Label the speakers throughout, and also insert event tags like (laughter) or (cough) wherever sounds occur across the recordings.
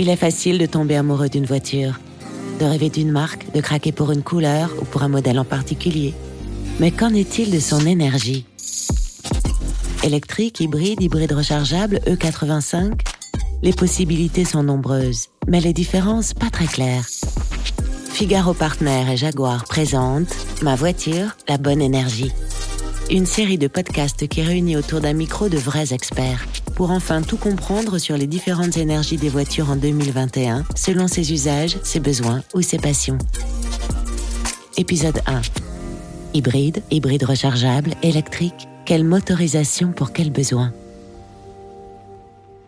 Speaker 1: Il est facile de tomber amoureux d'une voiture, de rêver d'une marque, de craquer pour une couleur ou pour un modèle en particulier. Mais qu'en est-il de son énergie? Électrique, hybride, hybride rechargeable, E85 Les possibilités sont nombreuses, mais les différences pas très claires. Figaro Partner et Jaguar présentent Ma voiture, la bonne énergie. Une série de podcasts qui réunit autour d'un micro de vrais experts pour enfin tout comprendre sur les différentes énergies des voitures en 2021 selon ses usages, ses besoins ou ses passions. Épisode 1. Hybride, hybride rechargeable, électrique, quelle motorisation pour quel besoin?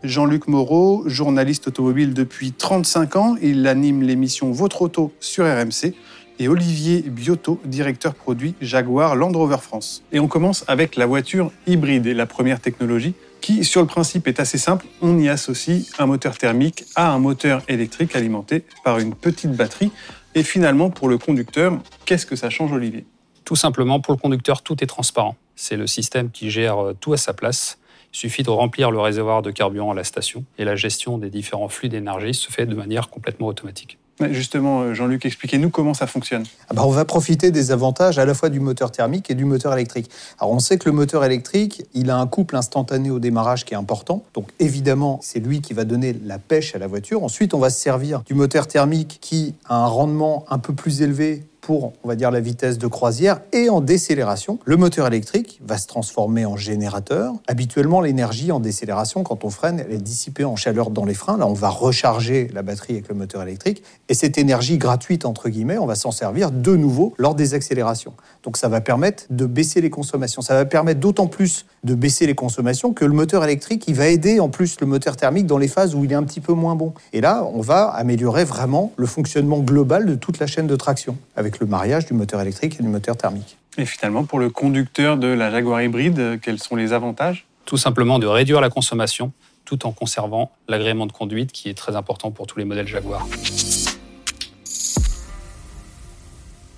Speaker 2: Jean-Luc Moreau, journaliste automobile depuis 35 ans, il anime l'émission Votre Auto sur RMC et Olivier Biotto, directeur produit Jaguar Land Rover France. Et on commence avec la voiture hybride et la première technologie qui, sur le principe, est assez simple. On y associe un moteur thermique à un moteur électrique alimenté par une petite batterie. Et finalement, pour le conducteur, qu'est-ce que ça change, Olivier?
Speaker 3: Tout simplement, pour le conducteur, tout est transparent. C'est le système qui gère euh, tout à sa place. Il suffit de remplir le réservoir de carburant à la station et la gestion des différents flux d'énergie se fait de manière complètement automatique.
Speaker 2: Justement, euh, Jean-Luc, expliquez-nous comment ça fonctionne.
Speaker 4: Ah bah, on va profiter des avantages à la fois du moteur thermique et du moteur électrique. Alors on sait que le moteur électrique, il a un couple instantané au démarrage qui est important. Donc évidemment, c'est lui qui va donner la pêche à la voiture. Ensuite, on va se servir du moteur thermique qui a un rendement un peu plus élevé on va dire, la vitesse de croisière et en décélération. Le moteur électrique va se transformer en générateur. Habituellement, l'énergie en décélération, quand on freine, elle est dissipée en chaleur dans les freins. Là, on va recharger la batterie avec le moteur électrique. Et cette énergie gratuite, entre guillemets, on va s'en servir de nouveau lors des accélérations. Donc ça va permettre de baisser les consommations. Ça va permettre d'autant plus de baisser les consommations que le moteur électrique, il va aider en plus le moteur thermique dans les phases où il est un petit peu moins bon. Et là, on va améliorer vraiment le fonctionnement global de toute la chaîne de traction avec le mariage du moteur électrique et du moteur thermique.
Speaker 2: Et finalement, pour le conducteur de la Jaguar hybride, quels sont les avantages?
Speaker 3: Tout simplement de réduire la consommation tout en conservant l'agrément de conduite qui est très important pour tous les modèles Jaguar.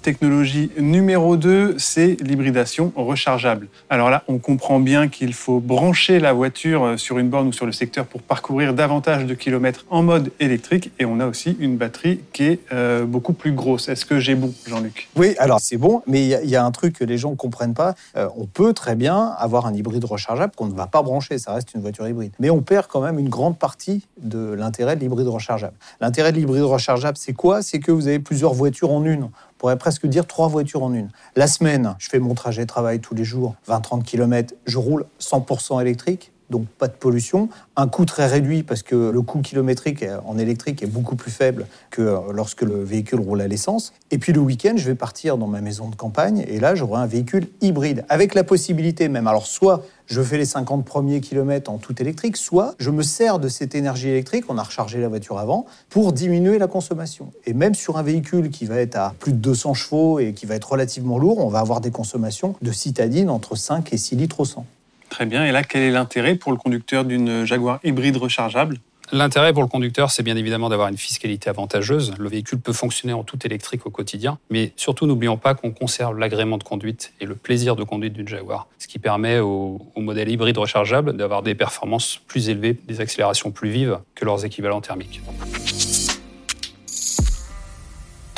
Speaker 2: Technologie numéro 2, c'est l'hybridation rechargeable. Alors là, on comprend bien qu'il faut brancher la voiture euh, sur une borne ou sur le secteur pour parcourir davantage de kilomètres en mode électrique. Et on a aussi une batterie qui est euh, beaucoup plus grosse. Est-ce que j'ai bon, Jean-Luc?
Speaker 4: Oui, alors c'est bon, mais il y, a un truc que les gens ne comprennent pas. Euh, on peut très bien avoir un hybride rechargeable qu'on ne va pas brancher, ça reste une voiture hybride. Mais on perd quand même une grande partie de l'intérêt de l'hybride rechargeable. L'intérêt de l'hybride rechargeable, c'est quoi? C'est que vous avez plusieurs voitures en une pourrait presque dire trois voitures en une. La semaine, je fais mon trajet de travail tous les jours, 20-30 km, je roule 100% électrique, donc pas de pollution. Un coût très réduit parce que le coût kilométrique en électrique est beaucoup plus faible que lorsque le véhicule roule à l'essence. Et puis le week-end, je vais partir dans ma maison de campagne et là, j'aurai un véhicule hybride avec la possibilité même, alors soit je fais les 50 premiers kilomètres en tout électrique, soit je me sers de cette énergie électrique, on a rechargé la voiture avant, pour diminuer la consommation. Et même sur un véhicule qui va être à plus de 200 chevaux et qui va être relativement lourd, on va avoir des consommations de citadine entre 5 et 6 litres au 100.
Speaker 2: Très bien. Et là, quel est l'intérêt pour le conducteur d'une Jaguar hybride rechargeable?
Speaker 3: L'intérêt pour le conducteur, c'est bien évidemment d'avoir une fiscalité avantageuse. Le véhicule peut fonctionner en tout électrique au quotidien, mais surtout n'oublions pas qu'on conserve l'agrément de conduite et le plaisir de conduite d'une Jaguar, ce qui permet au, au modèle hybride rechargeable d'avoir des performances plus élevées, des accélérations plus vives que leurs équivalents thermiques.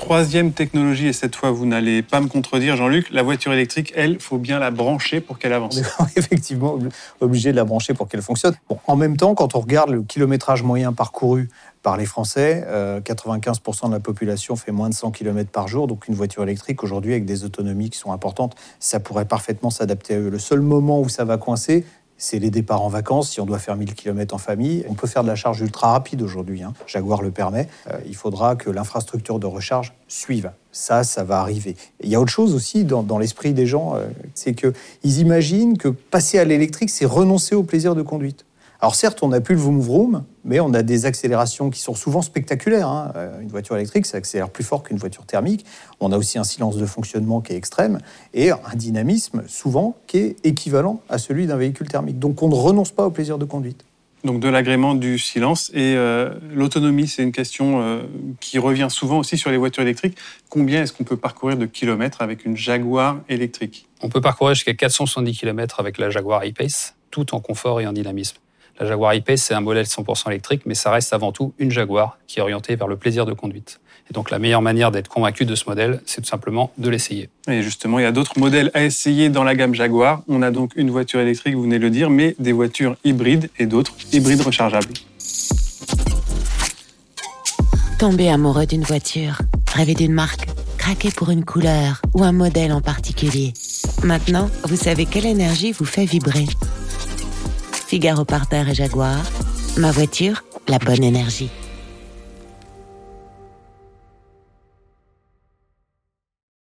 Speaker 2: Troisième technologie, et cette fois vous n'allez pas me contredire Jean-Luc, la voiture électrique, elle, faut bien la brancher pour qu'elle avance. (laughs)
Speaker 4: Effectivement, obligé de la brancher pour qu'elle fonctionne. En même temps, quand on regarde le kilométrage moyen parcouru par les Français, 95% euh, de la population fait moins de 100 km par jour, donc une voiture électrique aujourd'hui avec des autonomies qui sont importantes, ça pourrait parfaitement s'adapter à eux. Le seul moment où ça va coincer, c'est les départs en vacances. Si on doit faire 1000 km en famille, on peut faire de la charge ultra rapide aujourd'hui. Hein. Jaguar le permet. Euh, il faudra que l'infrastructure de recharge suive. Ça, ça va arriver. Il y a autre chose aussi dans, l'esprit des gens, euh, c'est qu'ils imaginent que passer à l'électrique, c'est renoncer au plaisir de conduite. Alors certes, on n'a plus le vroom vroom, mais on a des accélérations qui sont souvent spectaculaires. Hein. Euh, une voiture électrique, ça accélère plus fort qu'une voiture thermique. On a aussi un silence de fonctionnement qui est extrême et un dynamisme souvent qui est équivalent à celui d'un véhicule thermique. Donc on ne renonce pas au plaisir de conduite.
Speaker 2: Donc de l'agrément du silence et euh, l'autonomie, c'est une question euh, qui revient souvent aussi sur les voitures électriques. Combien est-ce qu'on peut parcourir de kilomètres avec une Jaguar électrique?
Speaker 3: On peut parcourir jusqu'à 470 km avec la Jaguar E-Pace, tout en confort et en dynamisme. La Jaguar I-Pace, c'est un modèle 100% électrique, mais ça reste avant tout une Jaguar qui est orientée vers le plaisir de conduite. Et donc la meilleure manière d'être convaincu de ce modèle, c'est tout simplement de l'essayer.
Speaker 2: Et justement, il y a d'autres modèles à essayer dans la gamme Jaguar. On a donc une voiture électrique, vous venez de le dire, mais des voitures hybrides et d'autres hybrides rechargeables.
Speaker 1: Tomber amoureux d'une voiture, rêver d'une marque, craquer pour une couleur ou un modèle en particulier. Maintenant, vous savez quelle énergie vous fait vibrer. Figaro Parterre et Jaguar, ma voiture, la bonne énergie.